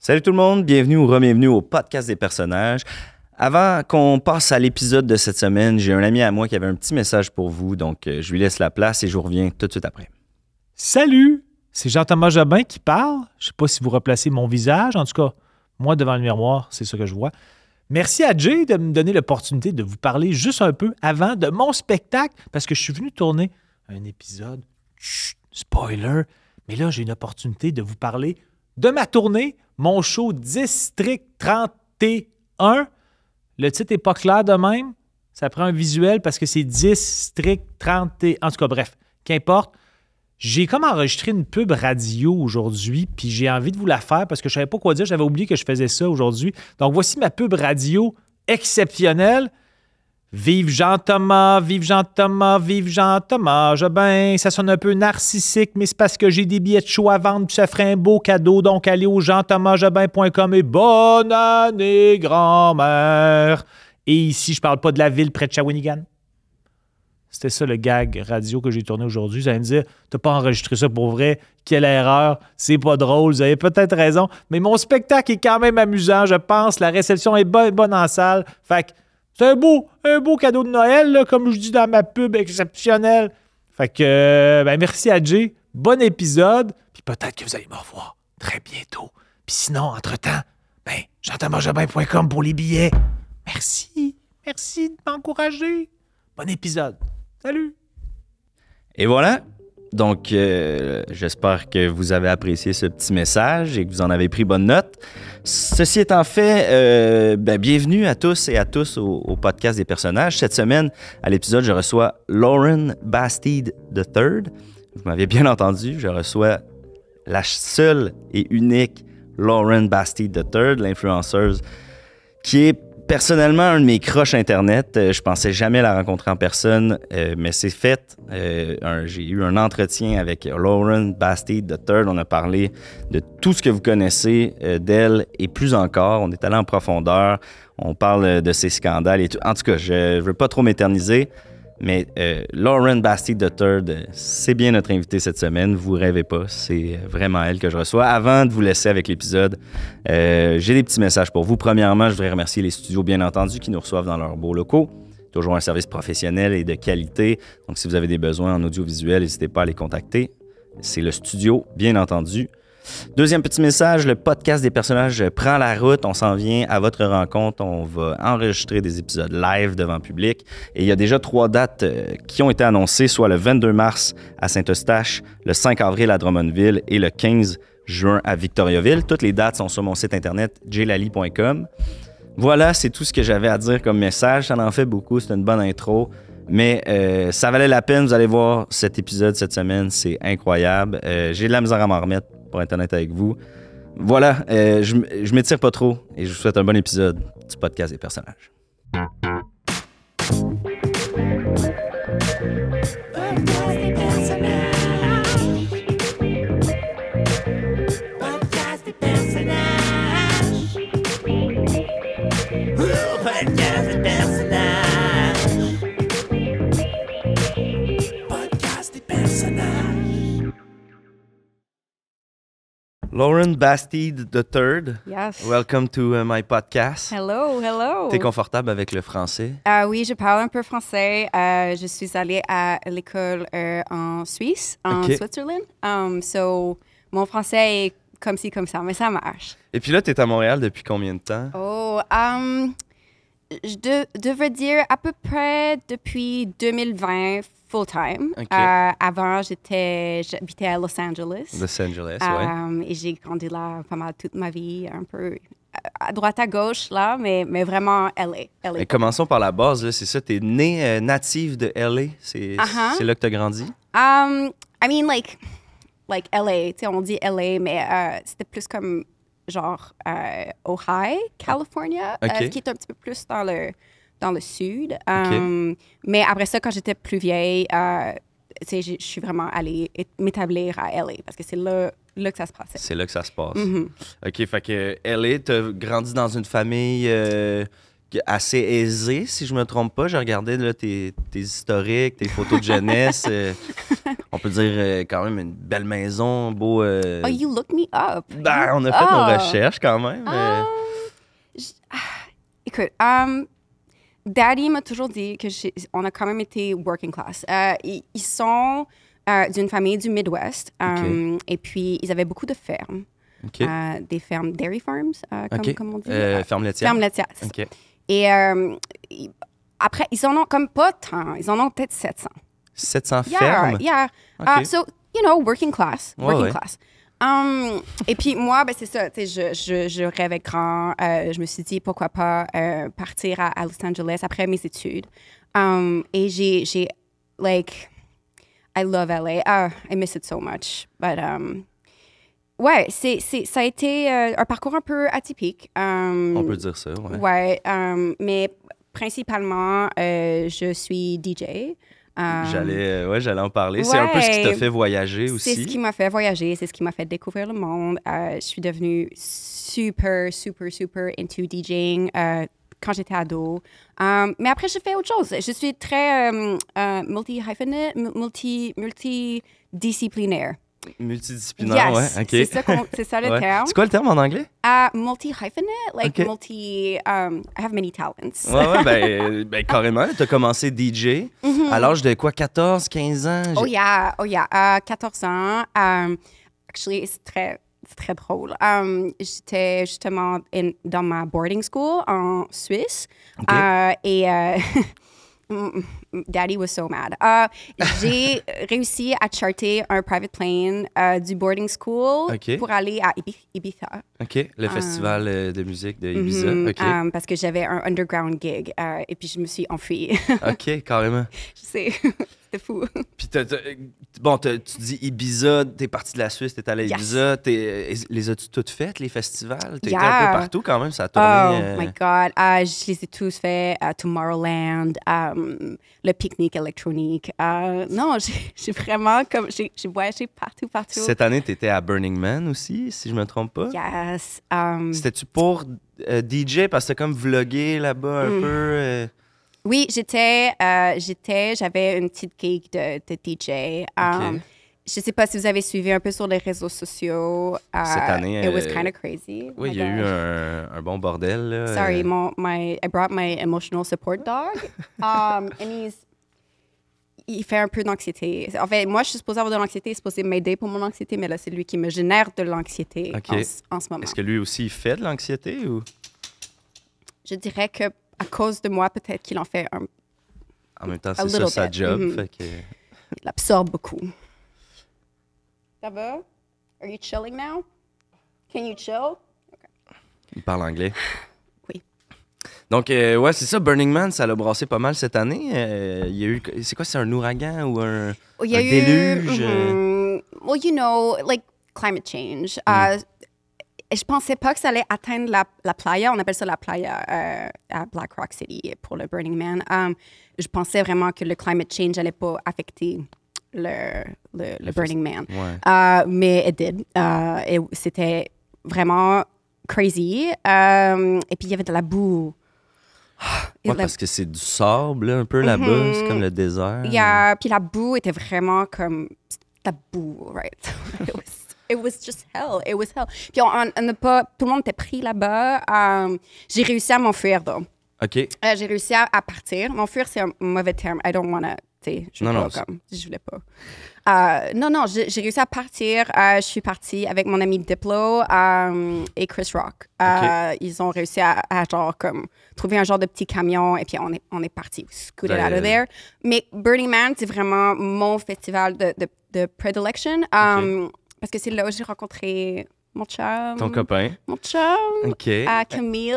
Salut tout le monde, bienvenue ou re-bienvenue au podcast des personnages. Avant qu'on passe à l'épisode de cette semaine, j'ai un ami à moi qui avait un petit message pour vous, donc euh, je lui laisse la place et je vous reviens tout de suite après. Salut! C'est Jean-Thomas Jobin qui parle. Je sais pas si vous replacez mon visage. En tout cas, moi, devant le miroir, c'est ce que je vois. Merci à Jay de me donner l'opportunité de vous parler juste un peu avant de mon spectacle parce que je suis venu tourner un épisode. Spoiler. Mais là, j'ai une opportunité de vous parler de ma tournée, mon show District 31. Le titre n'est pas clair de même. Ça prend un visuel parce que c'est District 31. En tout cas, bref, qu'importe. J'ai comme enregistré une pub radio aujourd'hui, puis j'ai envie de vous la faire parce que je savais pas quoi dire. J'avais oublié que je faisais ça aujourd'hui. Donc voici ma pub radio exceptionnelle. Vive Jean-Thomas, vive Jean-Thomas, vive Jean-Thomas. Je ça sonne un peu narcissique, mais c'est parce que j'ai des billets de show à vendre, puis ça ferait un beau cadeau. Donc allez au jean-thomasjobin.com et bonne année, grand-mère. Et ici, je parle pas de la ville près de Shawinigan. C'était ça le gag radio que j'ai tourné aujourd'hui. Vous allez me dire, t'as pas enregistré ça pour vrai, quelle erreur, c'est pas drôle, vous avez peut-être raison, mais mon spectacle est quand même amusant, je pense. La réception est bonne, bonne en salle. Fait que c'est un beau, un beau cadeau de Noël, comme je dis dans ma pub exceptionnelle. Fait que, euh, ben, merci à Jay. Bon épisode. Puis peut-être que vous allez me revoir très bientôt. Puis sinon, entre-temps, ben, jean-thomasjobin.com pour les billets. Merci. Merci de m'encourager. Bon épisode. Salut! Et voilà. Donc, euh, j'espère que vous avez apprécié ce petit message et que vous en avez pris bonne note. Ceci étant fait, euh, ben, bienvenue à tous et à tous au, podcast des personnages. Cette semaine, à l'épisode, je reçois Lauren Bastide III. Vous m'avez bien entendu, je reçois la seule et unique Lauren Bastide III, l'influenceuse qui est personnellement un de mes croches Internet. Euh, je pensais jamais la rencontrer en personne, euh, mais c'est fait. Euh, J'ai eu un entretien avec Lauren Bastide III. On a parlé de tout ce que vous connaissez d'elle et plus encore. On est allé en profondeur. On parle de ses scandales et tout. En tout cas, je ne veux pas trop m'éterniser. Mais euh, Lauren Bastide III, c'est bien notre invité cette semaine. Vous rêvez pas, c'est euh, vraiment elle que je reçois. Avant de vous laisser avec l'épisode, euh, j'ai des petits messages pour vous. Premièrement, je voudrais remercier les studios, bien entendu, qui nous reçoivent dans leurs beaux locaux. Toujours un service professionnel et de qualité. Donc, si vous avez des besoins en audiovisuel, n'hésitez pas à les contacter. C'est le studio, bien entendu. Deuxième petit message, le podcast des personnages prend la route. On s'en vient à votre rencontre. On va enregistrer des épisodes live devant public. Et il y a déjà trois dates euh, qui ont été annoncées, soit le 22 mars à Saint-Eustache, le 5 avril à Drummondville et le 15 juin à Victoriaville. Toutes les dates sont sur mon site internet jlali.com. Voilà, c'est tout ce que j'avais à dire comme message. Ça en fait beaucoup, c'est une bonne intro. Mais euh, ça valait la peine, vous allez voir cet épisode cette semaine, c'est incroyable. Euh, J'ai de la misère à m'en remettre, pour être honnête avec vous. Voilà, euh, je, je m'étire pas trop et je vous souhaite un bon épisode du podcast des personnages. Lauren Bastide III, Yes. welcome to uh, my podcast. Hello, hello. T'es confortable avec le français? Ah oui, je parle un peu français. Euh, je suis allée à l'école euh, en Suisse, en Ok. Switzerland. Um, so, mon français est comme ci, comme ça, mais ça marche. Et puis là, t'es à Montréal depuis combien de temps? Oh, um, je de- devrais dire à peu près depuis 2020 full-time. Ok. Euh, avant, j'étais, j'habitais à Los Angeles. Los Angeles, ouais. Um, et j'ai grandi là pas mal toute ma vie, un peu à droite à gauche là, mais, mais vraiment LA. LA. Mais commençons par la base, là, c'est ça, t'es né euh, native de LA, c'est Uh-huh. c'est là que t'as grandi? Um, I mean, like, like LA, tu sais, on dit LA, mais euh, c'était plus comme genre euh, Ohio, California, euh, Ok. qui est un petit peu plus dans le, dans le sud. Um, Mais après ça, quand j'étais plus vieille, euh, je suis vraiment allée m'établir à LA parce que c'est là, là que ça se passait. C'est là que ça se passe. Mhm. OK, fait que LA, t'as grandi dans une famille euh, assez aisée, si je me trompe pas. J'ai regardé là, tes, tes historiques, tes photos de jeunesse. euh, on peut dire euh, quand même une belle maison, beau. euh, Oh, you look me up. ben, on a fait nos Ah. recherches quand même. euh. Ah, ah, écoute, um, Daddy m'a toujours dit que on a quand même été working class. Euh, ils, ils sont euh, d'une famille du Midwest. um, Et puis, ils avaient beaucoup de fermes. Euh, des fermes, dairy farms, euh, comme, on dit. Euh, Euh, fermes laitières. ça. OK. Et euh, ils- après, ils en ont comme pas tant. Ils en ont peut-être 700. 700 Yeah, fermes? yeah. OK. Uh, so, you know, working class. Ouais, working ouais. class. Um, et puis moi, ben, c'est ça, je, je, je rêvais grand. Euh, je me suis dit, pourquoi pas euh, partir à, à Los Angeles après mes études. Um, et j'ai, j'ai, like, I love LA. Ah, I miss it so much. But, um, ouais, c'est, c'est, ça a été euh, un parcours un peu atypique. Um, On peut dire ça, ouais. Ouais, um, mais principalement, je suis DJ. J'allais euh, ouais, j'allais en parler. C'est un peu ce qui t'a fait voyager c'est aussi. ce qui m'a fait voyager, c'est ce qui m'a fait découvrir le monde. Euh, je suis devenue super, super, super into DJing euh, quand j'étais ado. Mais après, j'ai fait autre chose. Je suis très euh, multi-hyphenate, mu- multi, multidisciplinaire. Multidisciplinaire, yes, ouais. OK. c'est ça, qu'on- c'est ça le Ouais. terme. C'est quoi le terme en anglais? Uh, multi-hyphenate, like multi... Um, I have many talents. Ouais, ouais, ben, ben carrément. Tu as commencé DJ à l'âge de quoi, 14, 15 ans? Mm-hmm. Oh yeah, oh yeah. À 14 ans, um, actually, c'est très, c'est très drôle. Um, J'étais justement in- dans ma boarding school en Suisse. OK. Euh, et euh, Daddy was so mad. Euh, J'ai réussi à charter un private plane euh, du boarding school pour aller à Ibi- Ibiza. OK, le festival euh, de musique de Ibiza. Um, parce que j'avais un underground gig. euh, et puis je me suis enfuie. OK, carrément. je sais, c'était fou. Puis, bon, tu dis Ibiza, t'es parti de la Suisse, t'es allé à Yes. Ibiza. t'es- les as-tu toutes faites, les festivals? T'es été un Yeah. peu partout quand même, ça a Oh tourné. euh, my God, Ah, je les ai tous faits. à Tomorrowland, um, le pique-nique électronique. Euh, non, j'ai vraiment comme j'ai voyagé partout, partout. Cette année, t'étais à Burning Man aussi, si je me trompe pas. Yes. um, C'était-tu pour euh, DJ parce que comme vlogué là-bas un Mm. peu? euh, oui, j'étais, j'étais, j'avais une petite gig de, de DJ. Um. Je sais pas si vous avez suivi un peu sur les réseaux sociaux. euh, Cette année, It was euh, kind of crazy. Oui, il y a eu un, un bon bordel. Là. Sorry, Euh, mon, my, I brought my emotional support dog. Um, and he's, il fait un peu d'anxiété. En fait, moi, je suis supposée avoir de l'anxiété, il est supposé m'aider pour mon anxiété, mais là, c'est lui qui me génère de l'anxiété en, ce- en ce moment. Est-ce que lui aussi, il fait de l'anxiété ou? Je dirais que à cause de moi, peut-être qu'il en fait un, en même temps, c'est ça sa job? mhm. fait que... il absorbe beaucoup. Ça va? Are you chilling now? Can you chill? Il parle anglais. Oui. Donc, euh, ouais, c'est ça. Burning Man, ça l'a brassé pas mal cette année. Euh, il y a eu. C'est quoi, c'est un ouragan ou un. Oh, Il y a Un eu, déluge, mhm. Well, you know, like climate change. Mm. Euh, je pensais pas que ça allait atteindre la, la playa. On appelle ça la playa euh, à Black Rock City pour le Burning Man. Um, je pensais vraiment que le climate change allait pas affecter le, le, le Burning Man. Ouais. Euh, mais it did. Euh, et c'était vraiment crazy. Euh, et puis il y avait de la boue. Et Ouais, parce que c'est du sable, un peu là-bas. C'est comme le désert. il y a- puis la boue était vraiment comme la boue, right? it, was, it was just hell. It was hell. Puis on, on- pas, tout le monde était pris là-bas. J'ai réussi à m'enfuir, though. OK. Euh, j'ai réussi à, à partir. M'enfuir, c'est un mauvais terme. I don't wanna, tu sais, je veux Non, non, comme, je voulais pas. Euh, non, non, j'ai réussi à partir. Euh, je suis partie avec mon ami Diplo euh, et Chris Rock. Ils ont réussi à, à, genre comme trouver un genre de petit camion et puis on est, on est parti. Scooted out of there. Mais Burning Man, c'est vraiment mon festival de, de, de predilection euh, parce que c'est là où j'ai rencontré mon chum. Ton copain. Mon chum. OK. euh, Camille.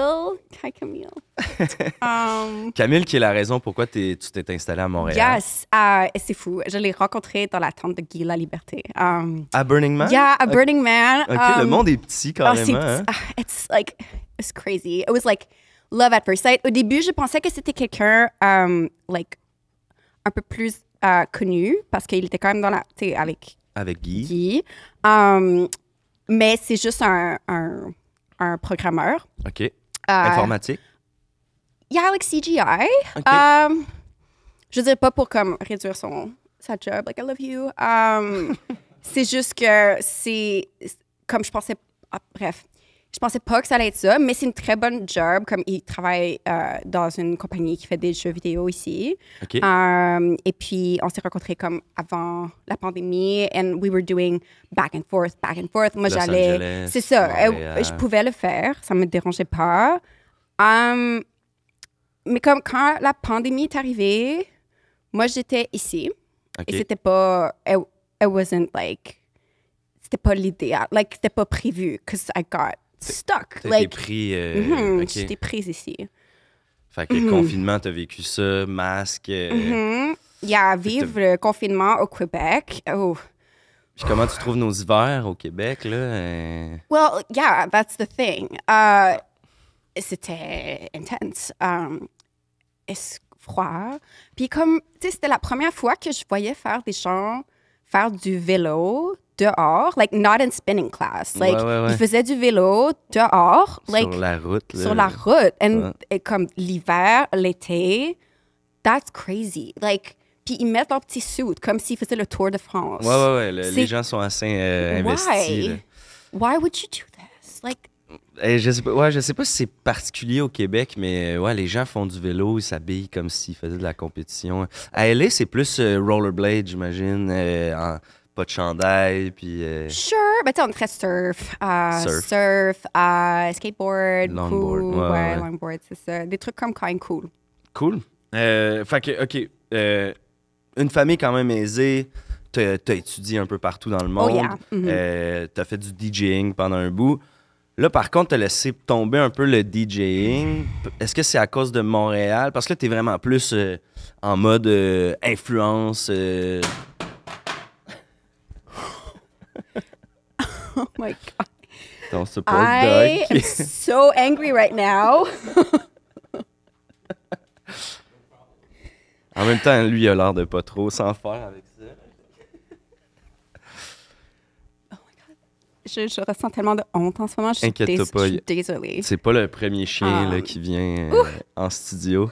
Hi, Camille. um, Camille, qui est la raison pourquoi tu t'es installé à Montréal. yes, uh, c'est fou. Je l'ai rencontré dans la tente de Guy La Liberté. Um, À Burning Man? yeah, à Burning Man. OK, um, le monde est petit ah, c'est- carrément. hein? ah, it's like, it's crazy. It was like love at first sight. Au début, je pensais que c'était quelqu'un, um, like, un peu plus euh, connu parce qu'il était quand même dans la, tu sais, avec Avec Guy. Guy. Um, mais c'est juste un, un, un programmeur. OK. Euh, Informatique? yeah, like CGI. Um, je veux dire pas pour comme réduire son sa job, like I love you. Um, c'est juste que c'est comme je pensais. ah, bref, je pensais pas que ça allait être ça, mais c'est une très bonne job. Comme il travaille euh, dans une compagnie qui fait des jeux vidéo ici. Um, et puis, on s'est rencontrés comme avant la pandémie, and we were doing back and forth, back and forth. Moi, j'allais. C'est ça. euh, Montréal. je pouvais le faire, ça me dérangeait pas. Um, mais comme quand la pandémie est arrivée, moi, j'étais ici. OK. Et c'était pas. It, it wasn't like. C'était pas l'idéal. Like, c'était pas prévu, because I got stuck. Like, pris. euh, mhm, OK. j'étais prise ici. Fait que confinement, t'as vécu ça, masque. euh, Mhm. Yeah, vivre le confinement au Québec. Oh. Puis comment tu trouves nos hivers au Québec, là? euh, Well, yeah, that's the thing. Uh, c'était intense. Um, froid. Puis comme, tu sais, c'était la première fois que je voyais faire des gens faire du vélo dehors, like not in spinning class. Like, Ouais, ouais, ouais. ils faisaient du vélo dehors, like, sur la route, là. sur la route. And, et comme l'hiver, l'été, that's crazy. Like, puis ils mettent leur petit suit comme s'ils faisaient le Tour de France. Ouais, ouais, ouais. le- les gens sont assez euh, investis. Why? là. Why would you do this? Like, Eh, je sais pas, ouais, je sais pas si c'est particulier au Québec, mais euh, ouais, les gens font du vélo, ils s'habillent comme s'ils faisaient de la compétition. À LA, c'est plus euh, rollerblade, j'imagine, euh, pas de chandail, puis euh, Sure, mais tu sais, on est très surf, euh, Surf. surf, euh, skateboard, Longboard, cool, ouais, ouais, longboard, c'est ça. Des trucs comme quand même cool. cool. Euh, fait que, ok, euh, une famille quand même aisée, t'as as étudié un peu partout dans le monde, Oh, yeah. Mhm. euh, t'as fait du DJing pendant un bout. Là, par contre, t'as laissé tomber un peu le DJing. Est-ce que c'est à cause de Montréal? Parce que là, t'es vraiment plus euh, en mode euh, influence. Oh my God. ton support I dog. am so angry right now. en même temps, lui, il a l'air de pas trop s'en faire avec ça. Je, je ressens tellement de honte en ce moment. Je suis, dés- pas, je suis désolée. C'est pas le premier chien Ah. là, qui vient euh, en studio.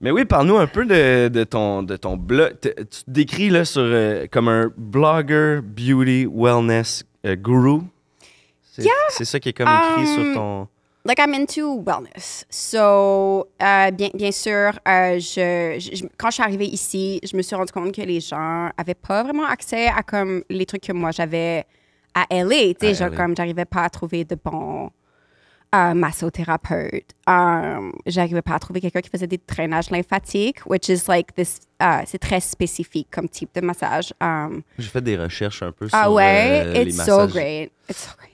Mais oui, parle-nous un peu de, de ton, de ton blog. Tu te décris là, sur, euh, comme un blogger, beauty, wellness euh, guru. C'est ça qui est comme écrit Um, sur ton. like I'm into wellness. So, euh, bien, bien sûr, euh, je, je- je- quand je suis arrivée ici, je me suis rendu compte que les gens avaient pas vraiment accès à comme les trucs que moi j'avais à LA. Tu sais, genre LA. comme j'arrivais pas à trouver de bons massothérapeutes. Um, j'arrivais pas à trouver quelqu'un qui faisait des drainages lymphatiques, which is like this. euh, c'est très spécifique comme type de massage. Um, J'ai fait des recherches un peu sur ah ouais, euh, les it's so great. It's so great.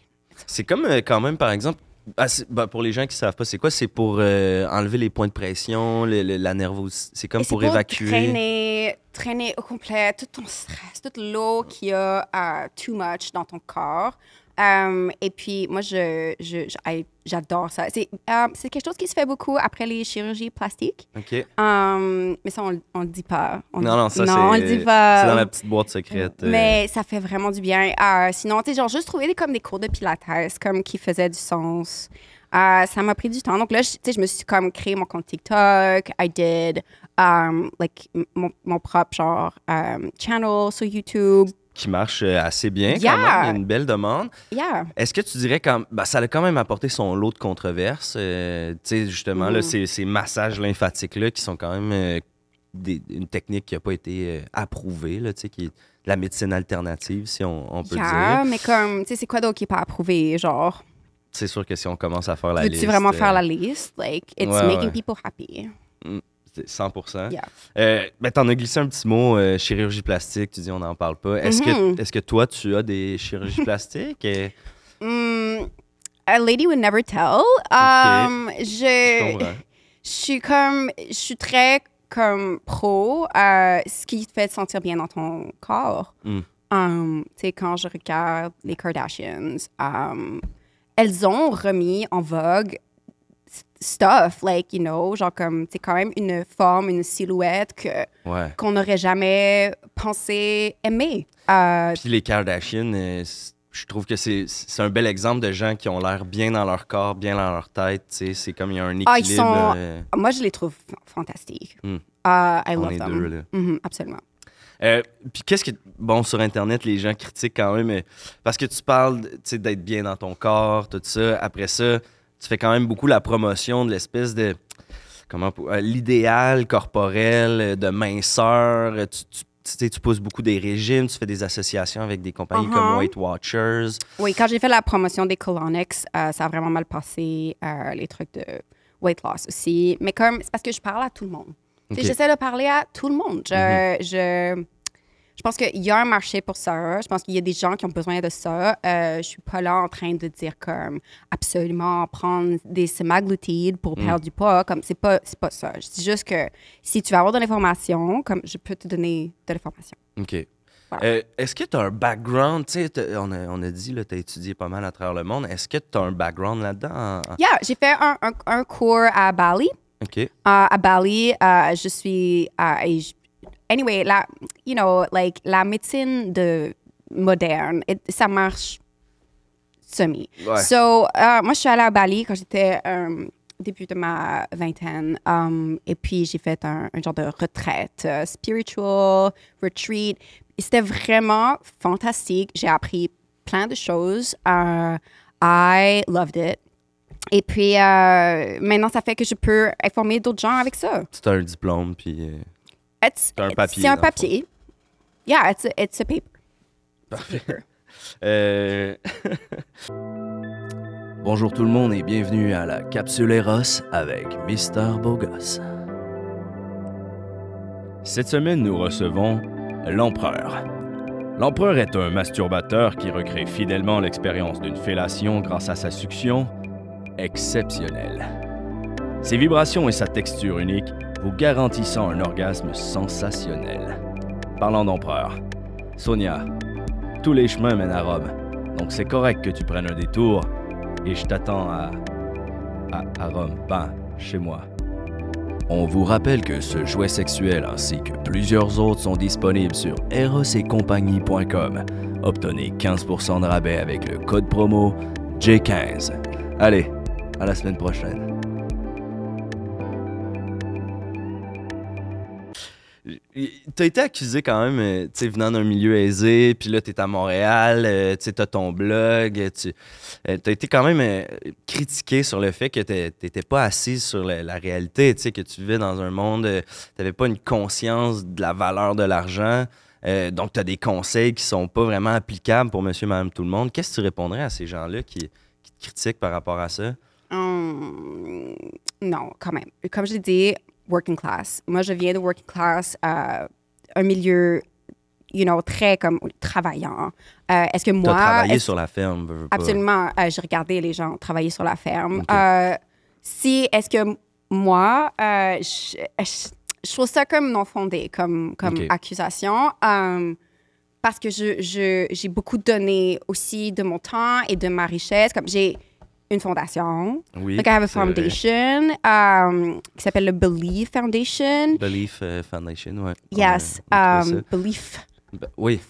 C'est comme euh, quand même, par exemple, ah, bah, pour les gens qui savent pas, c'est quoi? C'est pour euh, enlever les points de pression, le- le- la nervosité. C'est comme c'est pour, évacuer. Traîner, traîner au complet tout ton stress, toute l'eau qu'il y a euh, too much dans ton corps. Um, et puis, moi, je, j'adore ça. C'est, euh, c'est quelque chose qui se fait beaucoup après les chirurgies plastiques. OK. Um, mais ça, on, on le dit pas. On Non, dit- non, ça, non, c'est. on le dit pas. C'est dans la petite boîte secrète. euh. Mais ça fait vraiment du bien. Euh, sinon, tu sais, genre, juste trouver des, comme des cours de pilates, comme qui faisaient du sens. Euh, ça m'a pris du temps. Donc là, je- tu sais, je me suis comme créé mon compte TikTok. I did, um, like, mon, mon propre, genre, um, channel sur YouTube. Qui marche euh, assez bien quand Yeah. même. Il y a une belle demande. Yeah. Est-ce que tu dirais que ça a quand même apporté son lot de controverses? euh, tu sais, justement, là, Mhm. ces, ces massages lymphatiques-là qui sont quand même euh, des- une technique qui n'a pas été euh, approuvée, là, qui est la médecine alternative, si on, on peut Yeah, dire. mais comme, tu sais, c'est quoi d'autre qui n'est pas approuvé? Genre, C'est sûr que si on commence à faire la veux-tu liste... vraiment euh, faire la liste? Like, it's ouais, making ouais. people happy. c'est 100 Yeah. Euh, ben, t'en as glissé un petit mot, euh, chirurgie plastique, tu dis on n'en parle pas. Est-ce que, est que toi, tu as des chirurgies plastiques? Euh, Mm, a lady would never tell. Um, Je je, comprends. je suis comme, je suis très comme pro à ce qui te fait te sentir bien dans ton corps. Mm. Um, tu sais, quand je regarde les Kardashians, um, elles ont remis en vogue stuff, like, you know, genre comme, c'est quand même une forme, une silhouette que Ouais. qu'on n'aurait jamais pensé aimer. Euh, Puis les Kardashians, euh, je trouve que c'est c'est un bel exemple de gens qui ont l'air bien dans leur corps, bien dans leur tête. tu sais. C'est comme il y a un équilibre. Ah, ils sont- euh, Moi, je les trouve fantastiques. Hmm. Ah, I on love est them. deux, là. Mhm, absolument. Euh, puis qu'est-ce que bon sur internet les gens critiquent quand même parce que tu parles tu sais, d'être bien dans ton corps tout ça après ça tu fais quand même beaucoup la promotion de l'espèce de comment euh, l'idéal corporel euh, de minceur euh, tu, tu, tu sais, tu pousses beaucoup des régimes tu fais des associations avec des compagnies comme Uh-huh. Weight Watchers Oui, quand j'ai fait la promotion des Colonics, euh, ça a vraiment mal passé. euh, les trucs de weight loss aussi. Mais comme, c'est parce que je parle à tout le monde. Tu sais, Ok. J'essaie de parler à tout le monde. Je, je, je pense qu'il y a un marché pour ça. Je pense qu'il y a des gens qui ont besoin de ça. Euh, je suis pas là en train de dire comme absolument prendre des semaglutides pour perdre du poids. Comme c'est pas, c'est pas ça. Je dis juste que si tu veux avoir de l'information, comme je peux te donner de l'information. OK. Voilà. Euh, Est-ce que tu as un background? On a, on a dit, tu as étudié pas mal à travers le monde. Est-ce que tu as un background là-dedans? Yeah, j'ai fait un, un, un cours à Bali. OK. Uh, à Bali, uh, je suis. anyway, la, you know, like, la médecine de moderne, it- ça marche semi. Ouais. So, uh, moi, je suis allée à Bali quand j'étais um, au début de ma vingtaine. um, et puis, j'ai fait un, un genre de retraite, uh, spiritual, retreat. Et C'était vraiment fantastique. J'ai appris plein de choses. Uh, I loved it. Et puis, euh, maintenant, ça fait que je peux informer d'autres gens avec ça. Tu as un diplôme, puis... euh, C'est un papier, C'est un papier. Yeah, it's a, it's a paper. Paper. Euh, Bonjour tout le monde et bienvenue à la Capsule Eros avec Mister Bogos. Cette semaine, nous recevons l'Empereur. L'Empereur est un masturbateur qui recrée fidèlement l'expérience d'une fellation grâce à sa succion exceptionnelle. Ses vibrations et sa texture unique vous garantissant un orgasme sensationnel. Parlant d'Empereur, Sonia, tous les chemins mènent à Rome. Donc c'est correct que tu prennes un détour et je t'attends à, à. Rome, ben, chez moi. On vous rappelle que ce jouet sexuel ainsi que plusieurs autres sont disponibles sur erosetcompagnie.com. Obtenez 15% de rabais avec le code promo J15. Allez, à la semaine prochaine. T'as été accusé quand même, euh, tu sais, venant d'un milieu aisé, puis là, t'es à Montréal, euh, tu sais, ton blog, euh, tu t'as été quand même critiqué sur le fait que t'étais pas assis sur la, réalité, tu sais, que tu vivais dans un monde, t'avais pas une conscience de la valeur de l'argent, donc t'as des conseils qui sont pas vraiment applicables pour monsieur, madame, tout le monde. Qu'est-ce que tu répondrais à ces gens-là qui, te critiquent par rapport à ça? Hum, non, quand même. Comme je dit, working class. Moi, je viens de working class, euh, un milieu, you know, très comme travaillant. Euh, est-ce que moi... travaillé sur la ferme, veux. Absolument. Euh, j'ai regardé les gens travailler sur la ferme. Euh, si, est-ce que moi, je, je- je trouve ça comme non fondé, comme, comme accusation. parce que je- j'ai beaucoup donné aussi de mon temps et de ma richesse. Comme j'ai une fondation. Oui, Like I have a foundation um, qui s'appelle le Believe Foundation. Belief euh, Foundation, ouais. Yes, On on um, Belief. Ben, oui,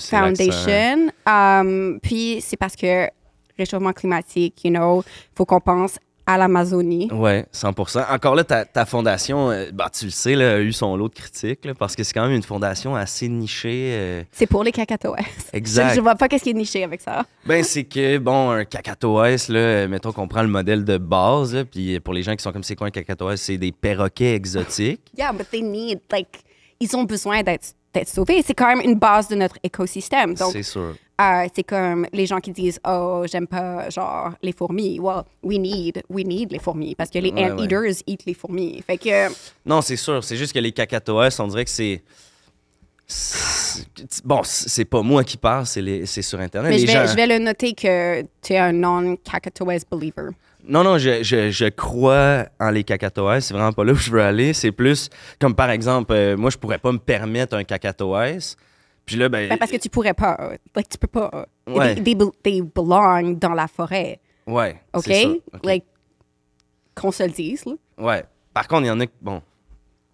Foundation. Um, puis c'est parce que réchauffement climatique, you know, faut qu'on pense à l'Amazonie. Ouais, 100%. Encore là, ta, ta fondation, euh, bah, tu le sais, là, a eu son lot de critiques, là, parce que c'est quand même une fondation assez nichée. euh, C'est pour les cacatoès. Exact. Je, je vois pas qu'est-ce qui est niché avec ça. Ben, c'est que, bon, un cacatoès, là, euh, mettons qu'on prend le modèle de base, là, puis pour les gens qui sont comme c'est quoi un cacatoès, c'est des perroquets exotiques. Yeah, but they need, like, ils ont besoin d'être d'être sauvés. C'est quand même une base de notre écosystème. Donc, C'est sûr. euh, c'est comme les gens qui disent oh j'aime pas genre les fourmis. Well, we need we need les fourmis parce que les Ouais, anteaters eat les fourmis. Fait que Non, c'est sûr. C'est juste que les cacatoès, on dirait que c'est. Bon, c'est pas moi qui parle, c'est les- c'est sur Internet. mais Les je vais, gens- je vais le noter que tu es un non cacatoès believer. Non, non, je, je, je crois en les cacatoès. C'est vraiment pas là où je veux aller. C'est plus comme par exemple, euh, moi, je pourrais pas me permettre un cacatoès. Puis là, ben. Ben, parce que tu pourrais pas. Like, tu peux pas. Ouais. They, they, be- they belong dans la forêt. Ouais. OK? ça. OK. Like, qu'on se le dise. Là. Ouais. Par contre, il y en a qui. Bon.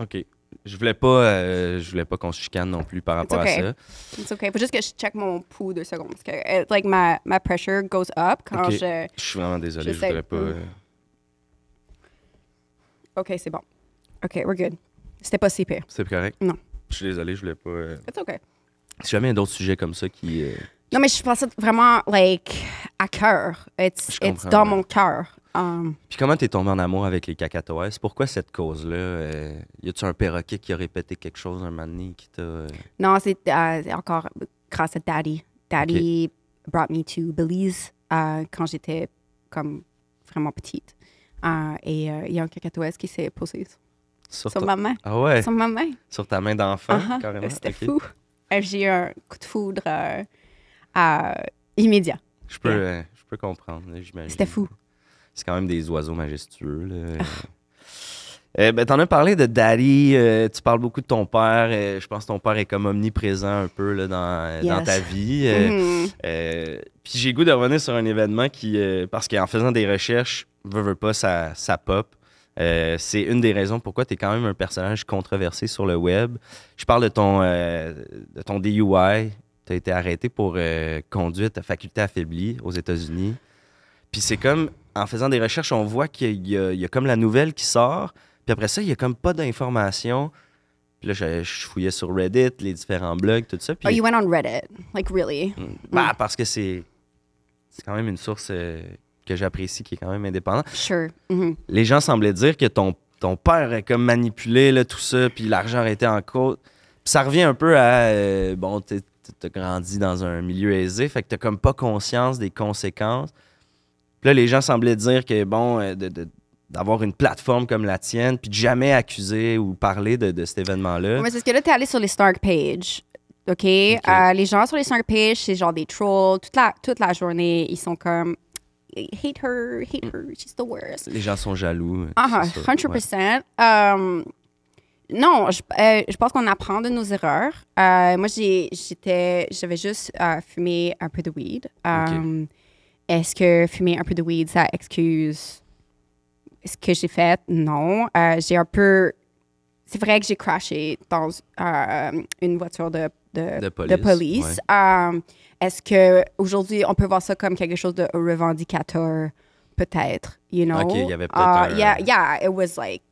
OK. Je voulais pas, euh, je voulais pas qu'on se chicane non plus par rapport okay. à ça. C'est OK. Faut juste que je check mon pouls deux secondes. Parce que, euh, like, ma, ma pressure goes up quand Ok. je... Je suis vraiment désolé, Je je, voudrais pas. Mm. euh, OK, c'est bon. OK, we're good. C'était pas si pire. C'est correct? Non. Je suis désolé, je voulais pas. euh, It's OK. Si jamais il y a d'autres sujets comme ça qui. euh, Non, mais je pense vraiment, like, à cœur. It's, it's dans ouais. mon cœur. Um, Puis comment t'es tombé en amour avec les cacatoès? Pourquoi cette cause-là? Euh, y a-tu un perroquet qui a répété quelque chose un moment donné qui t'a. euh, non, c'est euh, encore grâce à Daddy. Daddy brought me to Belize quand j'étais comme vraiment petite. Et il y a un cacatoès qui s'est posé Sur, sur ta... ma main. Ah ouais? Sur ma main. Sur ta main d'enfant, Uh-huh. carrément? C'était fou. J'ai eu un coup de foudre immédiat. Je peux, je peux comprendre, j'imagine. C'était fou. C'est quand même des oiseaux majestueux. Là. Euh, ben, T'en as parlé de Daddy, euh, tu parles beaucoup de ton père. euh, je pense que ton père est comme omniprésent un peu là, dans, dans ta vie. euh, Puis j'ai goût de revenir sur un événement qui, parce qu'en faisant des recherches, veux, veux pas, ça, ça pop. C'est une des raisons pourquoi tu es quand même un personnage controversé sur le web. Je parle de ton, de ton DUI. Tu as été arrêté pour conduite à faculté affaiblie aux États-Unis. Puis c'est comme, en faisant des recherches, on voit qu'il y, a- y a comme la nouvelle qui sort. Puis après ça, il y a comme pas d'informations. Puis là, je, je fouillais sur Reddit, les différents blogs, tout ça. Puis, Oh, you went on Reddit. Like, really? Mm. Bah, parce que c'est c'est quand même une source euh, que j'apprécie, qui est quand même indépendante. Sure. Mhm. Les gens semblaient dire que ton, ton père est comme manipulé, là, tout ça, puis l'argent été en côte. Puis ça revient un peu à, euh, bon, t'as grandi dans un milieu aisé, fait que t'as comme pas conscience des conséquences. Puis là, les gens semblaient dire que, bon, euh, de- de- d'avoir une plateforme comme la tienne, puis de jamais accuser ou parler de, de cet événement-là. Mais c'est ce que là, t'es allé sur les Snark Page. OK? Euh, les gens sur les Snark Page, c'est genre des trolls. Toute la, toute la journée, ils sont comme hate her, hate her, she's the worst. Les gens sont jaloux. Ah, c'est ça, 100%. Um, non, je, euh, je pense qu'on apprend de nos erreurs. Euh, moi, j'ai- j'étais, j'avais juste euh, fumé un peu de weed. Um, Est-ce que fumer un peu de weed, ça excuse ce que j'ai fait? Non. Euh, j'ai un peu. C'est vrai que j'ai crashé dans euh, une voiture de, de, De police, police. Um, Est-ce que aujourd'hui on peut voir ça comme quelque chose de revendicateur? Peut-être, you know? Ok, il y avait peut-être Uh, un- Yeah, yeah, it was like.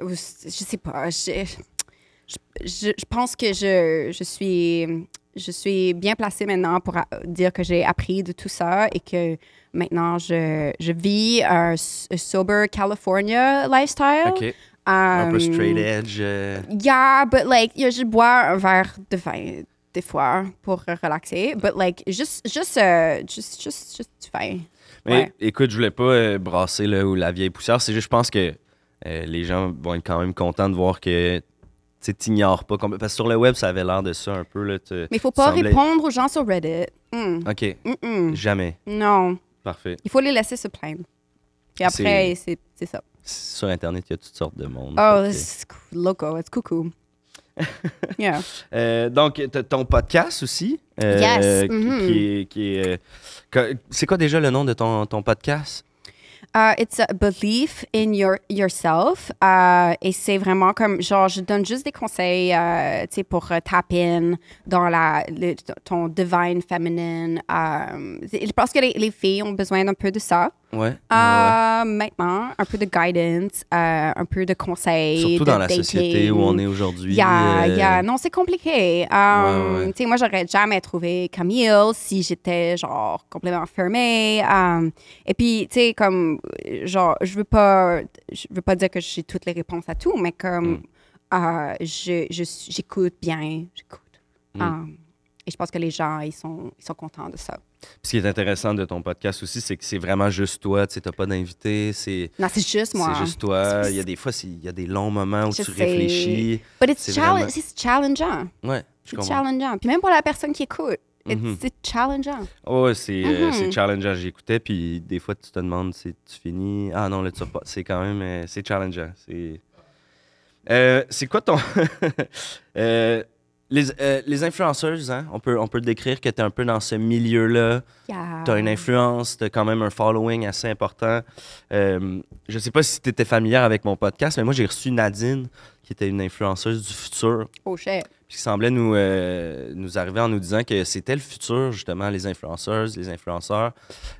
It was, je sais pas. Je, je, je- je pense que je, je suis. Je suis bien placée maintenant pour a- dire que j'ai appris de tout ça et que maintenant je, je vis un sober California lifestyle. OK. Un peu Um, straight edge. euh, Yeah, but like, je bois un verre de vin des fois pour relaxer, but like, juste, juste, euh, juste, juste, juste du vin. Mais Ouais. écoute, je voulais pas euh, brasser là, ou la vieille poussière. C'est juste, je pense que euh, les gens vont être quand même contents de voir que tu t'ignores pas. Parce que sur le web, ça avait l'air de ça un peu. Là, Mais il faut pas répondre aux gens sur Reddit. Mm. OK. Jamais. Non, Parfait. il faut les laisser se plaindre. Puis après, c'est c'est ça. Sur Internet, il y a toutes sortes de monde. Oh, c'est loco, it's coucou. yeah. Euh, donc, ton podcast aussi. euh, Yes, qui- qui, est, euh, c'est quoi déjà le nom de ton, ton podcast? Uh, it's a belief in your, yourself. Uh, et c'est vraiment comme, genre, je donne juste des conseils, euh, tu sais, pour euh, tap in dans la, ton divine féminine. C'est- je pense que les filles ont besoin d'un peu de ça. Ouais. ouais, Maintenant, un peu de guidance, euh, un peu de conseils. Surtout de dans la société où on est aujourd'hui. Yeah, euh, yeah. Non, c'est compliqué. Um, Ouais, ouais. Tu sais, moi, j'aurais jamais trouvé Camille si j'étais, genre, complètement fermée. Um, et puis, tu sais, comme, euh, genre, je veux pas, je veux pas dire que j'ai toutes les réponses à tout, mais comme, Mm. euh, je, je j'écoute bien, j'écoute. Mm. Um, et je pense que les gens, ils sont, ils sont contents de ça. Ce qui est intéressant de ton podcast aussi, c'est que c'est vraiment juste toi. Tu n'as pas d'invité. C'est Non, c'est juste moi. c'est juste toi. Il y a des fois, il y a des longs moments où Je tu sais. réfléchis. But it's c'est c'est challengeant. Ouais, je comprends. challengeant. Puis même pour la personne qui écoute, it's- Mhm. c'est challengeant. Oh, ouais, c'est euh, Mhm. c'est challengeant. J'écoutais, puis des fois, tu te demandes si tu finis. Ah non, là, tu pas. C'est quand même. euh, c'est challengeant. C'est. Euh, c'est quoi ton. Les, euh, les influenceuses, hein, on peut, on peut décrire que tu es un peu dans ce milieu-là. Yeah. Tu as une influence, tu as quand même un following assez important. Euh, je sais pas si tu étais familière avec mon podcast, mais moi, j'ai reçu Nadine, qui était une influenceuse du futur, Oh shit. puis qui semblait nous, euh, nous arriver en nous disant que c'était le futur, justement, les influenceuses, les influenceurs,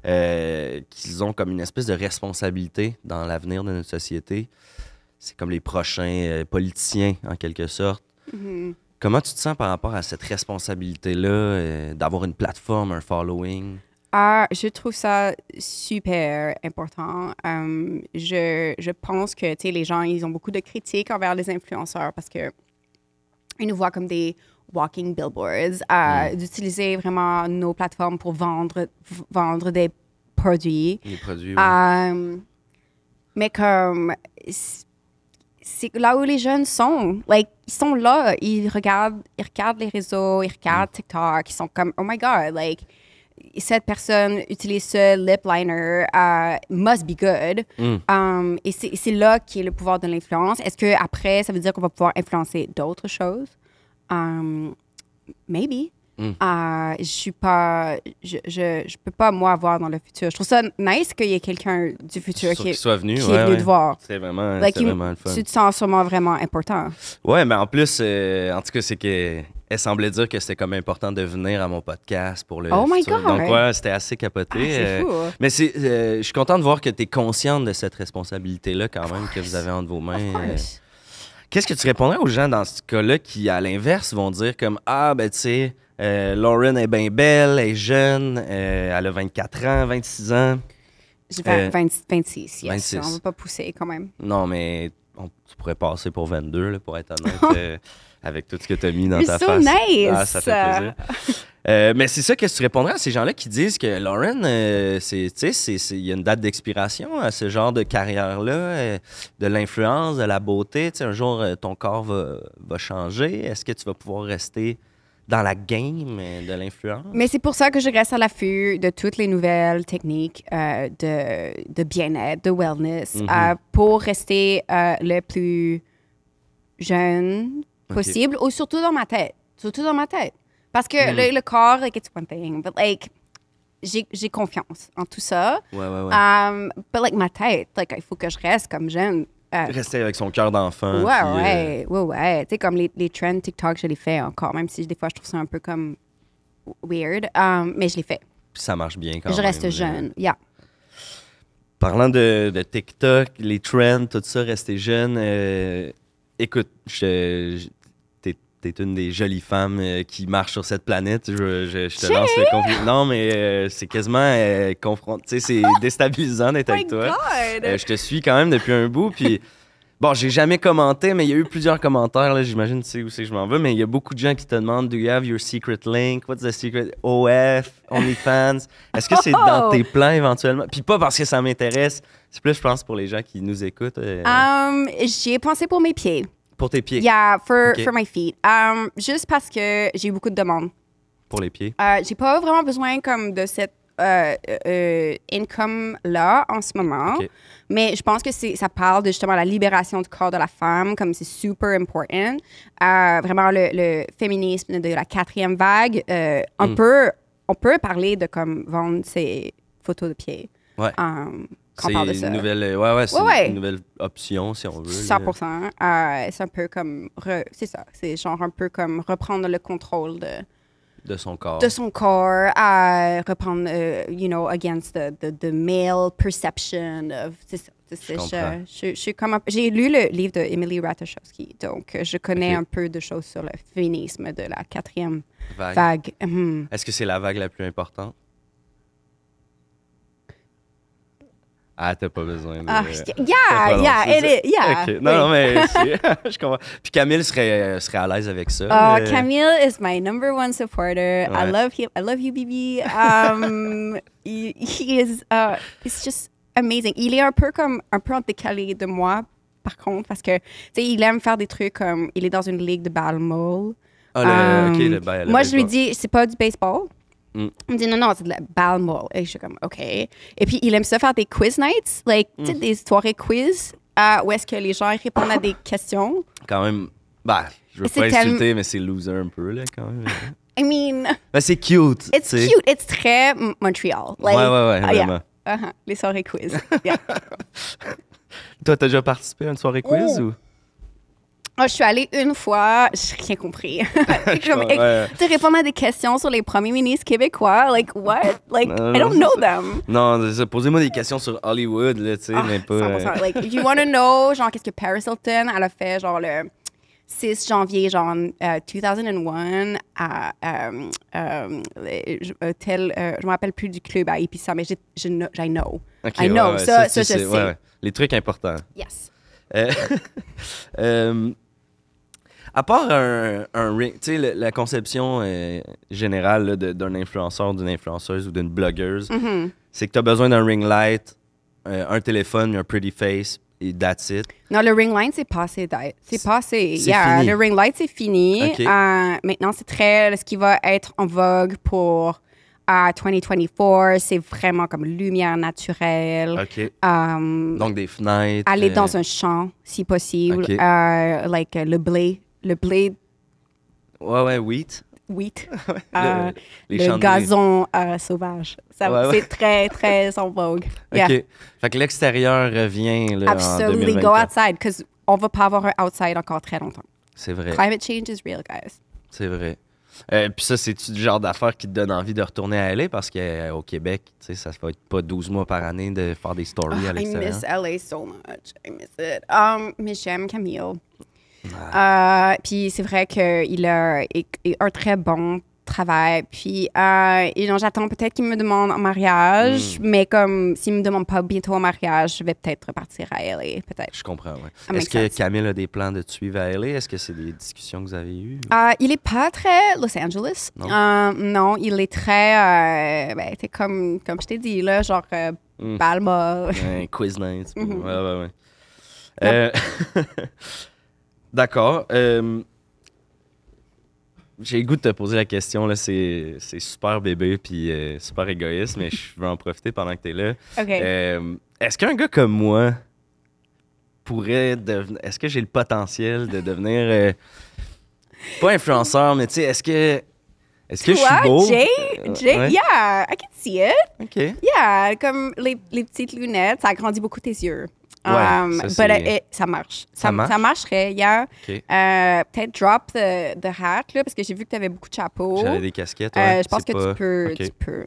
euh, qu'ils ont comme une espèce de responsabilité dans l'avenir de notre société. C'est comme les prochains politiciens, en quelque sorte. Mhm. Comment tu te sens par rapport à cette responsabilité-là, euh, d'avoir une plateforme, un following? Ah, je trouve ça super important. Euh, je, je pense que les gens, ils ont beaucoup de critiques envers les influenceurs parce que ils nous voient comme des walking billboards, euh, d'utiliser vraiment nos plateformes pour vendre, vendre des produits. Les produits. Euh, mais comme c'est- là où les jeunes sont. Like, ils sont là, ils regardent, ils regardent les réseaux, ils regardent TikTok, ils sont comme oh my god, like cette personne utilise ce lip liner, uh, must be good. Mm. Um, et c'est là qui est le pouvoir de l'influence. Est-ce que après ça veut dire qu'on va pouvoir influencer d'autres choses? Um, maybe. Mm. Euh, je suis pas, je, je, je peux pas moi voir dans le futur. Je trouve ça nice qu'il y ait quelqu'un du futur qui, soit venu, qui ouais, est venu ouais. te voir. C'est vraiment, Like, vraiment le fun. tu te sens sûrement vraiment important. Ouais, mais en plus, euh, en tout cas, c'est que elle semblait dire que c'était comme important de venir à mon podcast pour le Oh my futur. God! Donc ouais, c'était assez capoté. Ah, c'est euh, fou. mais c'est, euh, je suis content de voir que tu es consciente de cette responsabilité-là quand même que vous avez entre vos mains. Qu'est-ce que tu répondrais aux gens dans ce cas-là qui, à l'inverse, vont dire comme Ah, ben tu sais, Lauren est bien belle, elle est jeune, euh, elle a 24 ans, 26 ans. J'ai fait Euh, 20 26, yes. 26. On va pas pousser quand même. Non, mais on, tu pourrais passer pour 22, là, pour être honnête, euh, avec tout ce que tu as mis dans You're ta so face. nice. Ah, ça fait plaisir. Euh, mais c'est ça, que tu répondrais à ces gens-là qui disent que Lauren, euh, c'est, il y a une date d'expiration à ce genre de carrière-là, euh, de l'influence, de la beauté. Un jour, euh, ton corps va, va changer. Est-ce que tu vas pouvoir rester dans la game euh, de l'influence? Mais c'est pour ça que je reste à l'affût de toutes les nouvelles techniques euh, de, de bien-être, de wellness, Mhm. euh, pour rester euh, le plus jeune possible, ou surtout dans ma tête. Surtout dans ma tête. Parce que Mhm. le, le corps, like, it's one thing, but like, j'ai j'ai confiance en tout ça. Ouais, ouais, ouais. Um, but like, ma tête, like, il faut que je reste comme jeune. Euh, Rester avec son cœur d'enfant. Ouais, puis, euh, ouais, ouais, ouais. Tu sais, comme les, les trends TikTok, je les fais encore, même si des fois je trouve ça un peu comme weird. Um, mais je les fais. puis ça marche bien quand je même. reste là. jeune. Yeah. Parlant de, de TikTok, les trends, tout ça, rester jeune, euh, écoute, je, je- t'es, une des jolies femmes euh, qui marche sur cette planète. Je, je- je te lance le compliment. Non, mais euh, c'est quasiment euh, confront- tu sais, c'est déstabilisant d'être avec toi. God! Euh, je te suis quand même depuis un bout, puis bon, j'ai jamais commenté, mais il y a eu plusieurs commentaires, là, j'imagine tu sais où c'est que je m'en vais, mais il y a beaucoup de gens qui te demandent « Do you have your secret link? What's the secret? OF? OnlyFans? » Est-ce que c'est dans tes plans éventuellement? Puis pas parce que ça m'intéresse, c'est plus, je pense, pour les gens qui nous écoutent, Um, J'y ai pensé pour mes pieds. Pour tes pieds, Yeah, for, Ok. for my feet. Um, juste parce que j'ai eu beaucoup de demandes. pour les pieds. Euh, j'ai pas vraiment besoin comme de cette euh, euh, income là en ce moment, mais je pense que c'est ça parle de justement la libération du corps de la femme, comme c'est super important. Vraiment le, le féminisme de la quatrième vague. On Mm. peut on peut parler de comme vendre ses photos de pieds. Ouais. Um, quand on C'est parle de ça. une nouvelle, euh, ouais, ouais, c'est Ouais, ouais. une nouvelle option, si on veut. là. 100 Euh, c'est un peu comme. c'est ça. C'est genre un peu comme reprendre le contrôle de, De son corps. de son corps, à reprendre, euh, you know, against the, the, the male perception of. C'est ça. J'ai lu le livre de Emily Ratajkowski, donc euh, je connais un peu de choses sur le féminisme de la quatrième Vague. vague. Mhm. Est-ce que c'est la vague la plus importante? Ah, t'as pas besoin de... Ah, yeah, yeah, ça. is, yeah. Ok. Non, oui. non, mais je comprends. Puis Camille serait, serait à l'aise avec ça. Uh, euh, Camille is my number one supporter. I Ouais. love him. I love you, Bibi. Um, he, he is. Uh, it's just amazing. Il est un peu comme un peu en décalé de moi, par contre, parce que tu sais, il aime faire des trucs comme il est dans une ligue de balmol. Ah, le, Um, le, ba- le moi, je lui dis, c'est pas du baseball. Mm. Il me dit non, non, c'est de la balmol. Et je suis comme, OK. Et puis, il aime ça faire des quiz nights, like, tu sais, Mm. des soirées quiz, euh, où est-ce que les gens répondent à des questions. Quand même, bah, Je veux pas tellement- insulter, mais c'est loser un peu, là, quand même. I mean, Ben, c'est cute. it's cute. It's très Montreal. Like, ouais, ouais, ouais, yeah. vraiment. Uh-huh. Les soirées quiz. Yeah. Toi, t'as déjà participé à une soirée quiz Oh. ou? Ah, je suis allée une fois, j'ai rien compris. Comme, Ouais. Tu répondre à des questions sur les premiers ministres québécois, like what? Like Non, I don't know ça. them. Non, ça. Posez-moi des questions sur Hollywood, là, tu sais, Ah, mais pas. euh, 100%. Like if you want to know, genre qu'est-ce que Paris Hilton, elle a fait genre le 6 janvier genre euh, 2001 à euh, euh, le- je- hôtel, euh, je me rappelle plus du club à Ipissa, mais j'ai- je know, I know. ok, I know, ouais, ça- tu ça, je sais, ouais. Les trucs importants. Yes. Euh, euh, à part un, un ring, tu sais, la conception euh, générale d'un influenceur, d'une influenceuse ou d'une blogueuse, Mhm. c'est que tu as besoin d'un ring light, euh, un téléphone, un pretty face, et that's it. Non, le ring light, c'est passé. C'est passé. Yeah, fini. le ring light, c'est fini. Euh, maintenant, c'est très. Ce qui va être en vogue pour euh, 2024, c'est vraiment comme lumière naturelle. OK. Euh, Donc, des fenêtres. aller euh, dans un champ, si possible. Ok. Euh, like le blé. Le blé, Ouais, ouais, wheat. wheat. Le- Euh, le gazon euh, sauvage. Ça, Ouais. C'est très, très en vogue. OK. Yeah. Fait que l'extérieur revient là, en Absolutely. Go 2024. outside, because on va pas avoir un outside encore très longtemps. C'est vrai. Climate change is real, guys. C'est vrai. Euh, Puis ça, c'est-tu le genre d'affaire qui te donne envie de retourner à LA? Parce qu'au Québec, tu sais, ça se fait pas 12 mois par année de faire des stories à I l'extérieur. miss LA so much. I miss it. Um, mais j'aime Camille. Euh, puis c'est vrai qu'il a un très bon travail. Puis euh, et donc, j'attends peut-être qu'il me demande en mariage, Hmm. mais comme s'il me demande pas bientôt en mariage, je vais peut-être repartir à LA, peut-être. Je comprends, ouais. Ça Est-ce que. Camille a des plans de te suivre à LA? Est-ce que c'est des discussions que vous avez eues? Euh, il est pas très Los Angeles. Non? Euh, non, il est très, ben, c'est comme, comme je t'ai dit là, genre euh, Hmm. Quiz night. Mhm. Ouais, ouais, ouais. D'accord. euh, J'ai le goût de te poser la question. là. C'est c'est super bébé puis euh, super égoïste, mais je veux en profiter pendant que tu es là. Ok. Euh, Est-ce qu'un gars comme moi pourrait devenir. Est-ce que j'ai le potentiel de devenir. euh, pas influenceur, mais tu sais, est-ce que. Est-ce que je suis beau? Jay, Jay, ouais. yeah, I can see it. OK. Yeah, comme les, les petites lunettes, ça agrandit beaucoup tes yeux. Um, ça, but c'est- it- it- ça marche. Ça marche? Ça marcherait, yeah. OK. Euh, Peut-être drop the, the hat, là, parce que j'ai vu que tu avais beaucoup de chapeaux. J'avais des casquettes. Euh, je pense que pas- tu peux, OK. tu peux,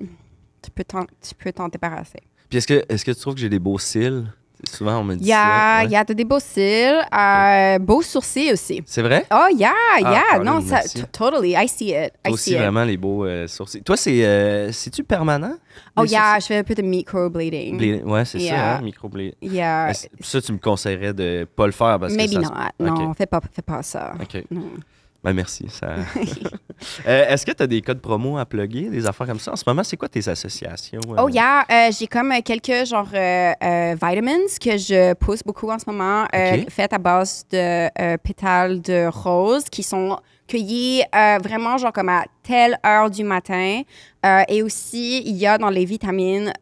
tu peux t'en débarrasser. Puis est-ce que, est que tu trouves que j'ai des beaux cils? Souvent, on me dit Il y a, ça. il ouais. y a de- des beaux cils, euh, beaux sourcils aussi. C'est vrai? Oh, yeah, yeah. Colin, non, ça, totally. I see it. I aussi, see it. vraiment, les beaux euh, sourcils. Toi, c'est, euh, c'est-tu permanent? Oh, yeah, sourcils? je fais un peu de microblading. Bla- Ouais, c'est ça, Yeah. hein, microblading. Yeah. Ça, tu me conseillerais de pas le faire parce Maybe que ça not. se- Non, fais pas, fais pas ça. OK. Non. Ben, merci. Ça... Euh, est-ce que tu as des codes promo à plugger, des affaires comme ça? En ce moment, c'est quoi tes associations? euh? Oh yeah, euh, j'ai comme quelques genre vitamins que je pousse beaucoup en ce moment, faites à base de pétales de rose qui sont cueillis vraiment genre comme à telle heure du matin. Et aussi, il y a dans les vitamines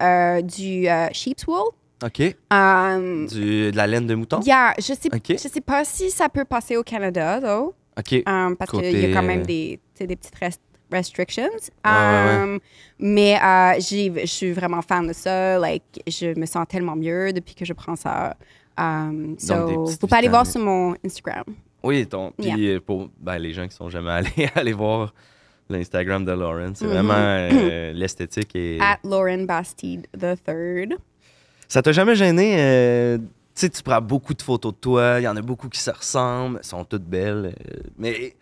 du sheep's wool. OK. Euh, Du, de la laine de mouton? yeah, je sais, je sais pas si ça peut passer au Canada, though. OK. Um, parce Côté, qu'il y a quand même euh, des, des petites rest- restrictions. ouais, ouais. Um, Mais euh, je suis vraiment fan de ça. Like, je me sens tellement mieux depuis que je prends ça. Um, des so, vous pouvez aller voir sur mon Instagram. Oui, ton. Puis Yeah. euh, pour ben, les gens qui sont jamais allés, aller voir l'Instagram de Lauren. C'est Mhm. vraiment euh, l'esthétique et. At Lauren Bastide the Third. Ça t'a jamais gêné? euh, sais, tu prends beaucoup de photos de toi, il y en a beaucoup qui se ressemblent, elles sont toutes belles. euh, mais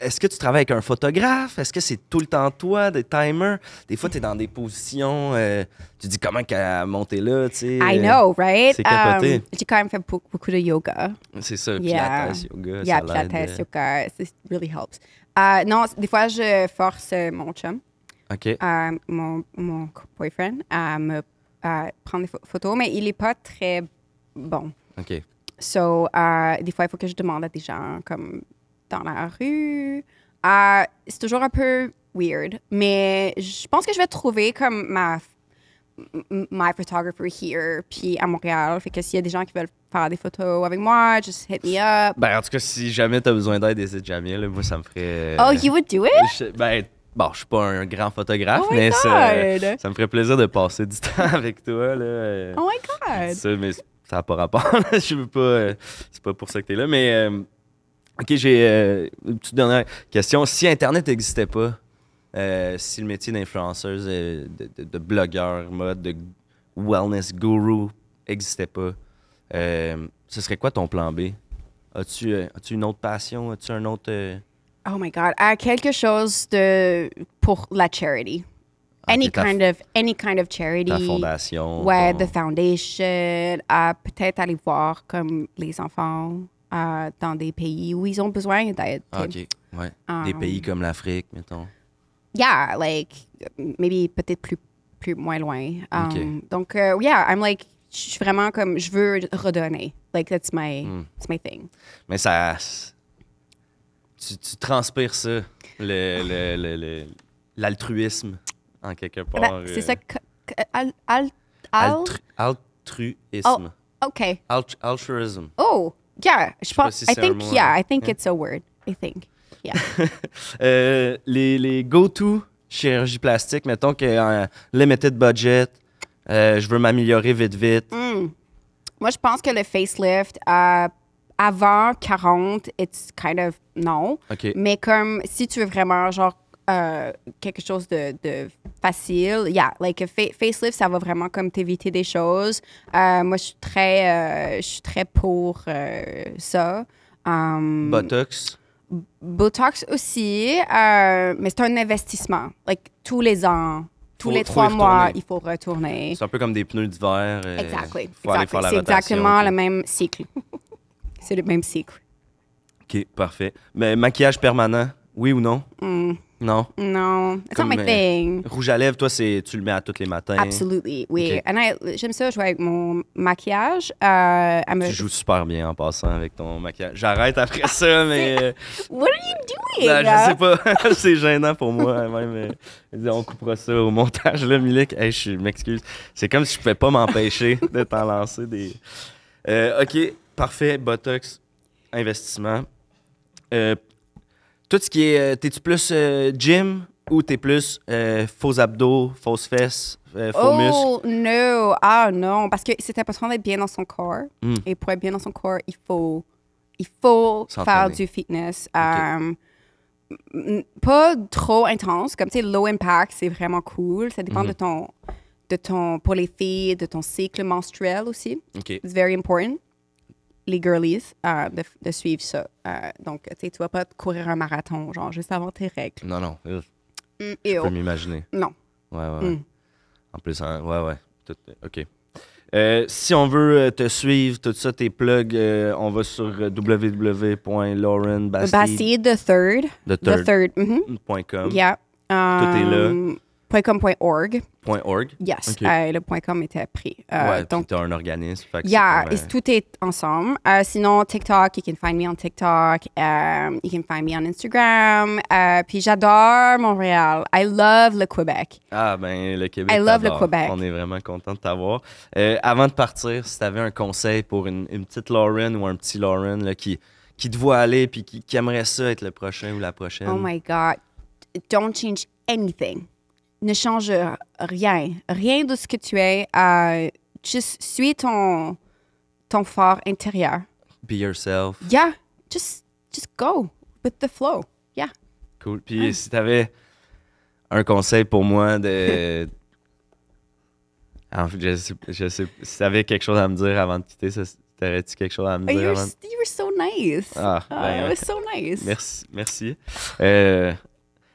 est-ce que tu travailles avec un photographe? Est-ce que c'est tout le temps toi, des timers? Des fois, tu es dans des positions, euh, tu dis comment qu'à monter là, tu sais. I euh, know, right? c'est capoté. Um, j'ai quand même fait beaucoup, beaucoup de yoga. C'est ça, Yeah. pilates, yoga, Yeah, ça Pilates, yoga. It really helps. Uh, non, des fois, je force mon chum. Mon, mon boyfriend à me à prendre des pho- photos, mais il est pas très bon. OK. So, euh, des fois, il faut que je demande à des gens comme dans la rue. Euh, c'est toujours un peu weird, mais je pense que je vais trouver comme ma my photographer here, puis à Montréal. Fait que s'il y a des gens qui veulent faire des photos avec moi, just hit me up. Ben, en tout cas, si jamais t'as besoin d'aide, n'hésite jamais. Là, moi, ça me ferait. Oh, you would do it? Je- ben, bon, je suis pas un grand photographe, Oh my mais ça, God. ça me ferait plaisir de passer du temps avec toi. Là, euh, Oh my God. ça, mais ça n'a pas rapport. je veux pas. euh, c'est pas pour ça que t'es là. Mais, euh, OK, j'ai euh, une petite dernière question. Si Internet n'existait pas, si le métier d'influenceuse, de, blogueur, mode, de wellness guru n'existait pas, ce serait quoi ton plan B? As-tu as-tu une autre passion? As-tu un autre. Oh my God. Euh, quelque chose de pour la charity. Any kind of any kind of charity. fondation? Ouais, ton- the foundation. euh, Peut-être aller voir comme les enfants euh, dans des pays où ils ont besoin d'aide. Ah. OK, ouais. Des Um, pays comme l'Afrique, mettons. Yeah, like maybe peut-être plus plus moins loin. Um. Donc euh, yeah, I'm like je suis vraiment comme je veux redonner. Like that's my Hmm. that's my thing. Mais ça. Tu, tu transpires ça, le- le- le- le- l'altruisme, en quelque part. Ben, c'est euh, ça que- al, al, al- altru- altruisme. OK. Alt- altruism. Oh, yeah. Je pas pense. si I think mot, yeah. hein. I think Yeah. it's a word. I think. Yeah. Euh, les les go-to chirurgie plastique, mettons que euh, limited budget, euh, je veux m'améliorer vite, vite. Mm. Moi, je pense que le facelift, euh, avant 40, it's kind of non. OK. Mais comme si tu veux vraiment, genre, euh, quelque chose de, de facile, yeah, like fa- facelift, ça va vraiment comme t'éviter des choses. Euh, moi, je suis très, euh, je suis très pour ça. Um, Botox? Botox aussi, mais c'est un investissement. Like, tous les ans, tous Faut- les trois mois, il faut retourner. C'est un peu comme des pneus d'hiver. Exactly. exactly. C'est exactement le même cycle. c'est le même cycle. OK, parfait. Mais maquillage permanent, oui ou non? Mm, Non. no, it's Comme, not my euh, thing. Rouge à lèvres, toi, c'est tu le mets à tous les matins. Absolutely, oui. Ok. And I- J'aime ça jouer avec mon maquillage. Euh, me- Tu joues super bien en passant avec ton maquillage. J'arrête après ça, mais. euh, What are you doing? non, je sais pas. c'est gênant pour moi. Même, euh, on coupera ça au montage, là, Milik. Hey, je m'excuse. C'est comme si je pouvais pas m'empêcher de t'en lancer des. Ok, parfait. Botox, investissement. Euh, tout ce qui est. euh, T'es-tu plus euh, gym ou t'es plus euh, faux abdos, fausses fesses, euh, faux muscles? Oh, no. Ah, non. Parce que c'est important d'être bien dans son corps. Mm. Et pour être bien dans son corps, il faut, il faut faire du fitness. Um, m- pas trop intense. Comme, tu sais, low impact, c'est vraiment cool. Ça dépend Mhm. de ton, de ton, pour les filles, de ton cycle menstruel aussi. Ok. It's very important, les girlies, euh, de, de suivre ça. Euh, donc, tu sais, tu vas pas te courir un marathon, genre, juste avant tes règles. Non, non. euh, Mm, Je peux m'imaginer. Non. Ouais, ouais. Mm. En plus, hein, ouais, ouais. Tout- OK. Euh, si on veut te suivre, tout ça, tes plugs, on va sur www.laurenbastide.com. Bastille, the third. The The third. third. mhm. Yeah. est là. Point .com, point .org. Point .org? Yes. Euh, le point .com était pris. Euh, ouais, donc, puis t'as un organisme. Yeah, comme, it's- euh, tout est ensemble. Euh, sinon, TikTok, you can find me on TikTok. Um, you can find me on Instagram. Euh, puis j'adore Montréal. I love le Québec. Ah, ben, le Québec. I love le. Québec. On est vraiment content de t'avoir. Avant de partir, si t'avais un conseil pour une, une petite Lauren ou un petit Lauren là, qui, qui te voit aller puis qui, qui aimerait ça être le prochain ou la prochaine? Oh my God. Don't change anything. Ne change rien. Rien de ce que tu es. Euh, juste suis ton, ton fort intérieur. Be yourself. Yeah. Just, just go with the flow. Yeah. Cool. Puis si t'avais un conseil pour moi de. En fait, je sais, je sais si t'avais quelque chose à me dire avant de quitter, t'aurais-tu quelque chose à me dire you're, avant de- s- you were so nice. Ah, Oh, ben, it was so nice. Merci, merci. Euh,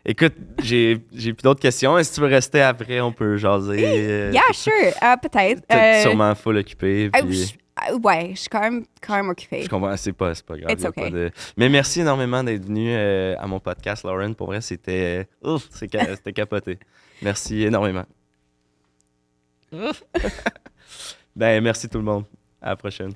écoute, j'ai plus d'autres questions. Est-ce que tu veux rester après? On peut jaser. euh, Yeah, sure. Euh, Peut-être. T'es Euh, sûrement full occupé. ah, puis- ah, ouais, je suis quand même, quand même occupée. Je comprends, c'est pas, pas grave. Okay. pas de- Mais merci énormément d'être venu euh, à mon podcast, Lauren. Pour vrai, c'était. Ouf, c'était capoté. Merci énormément. ben, merci tout le monde. À la prochaine.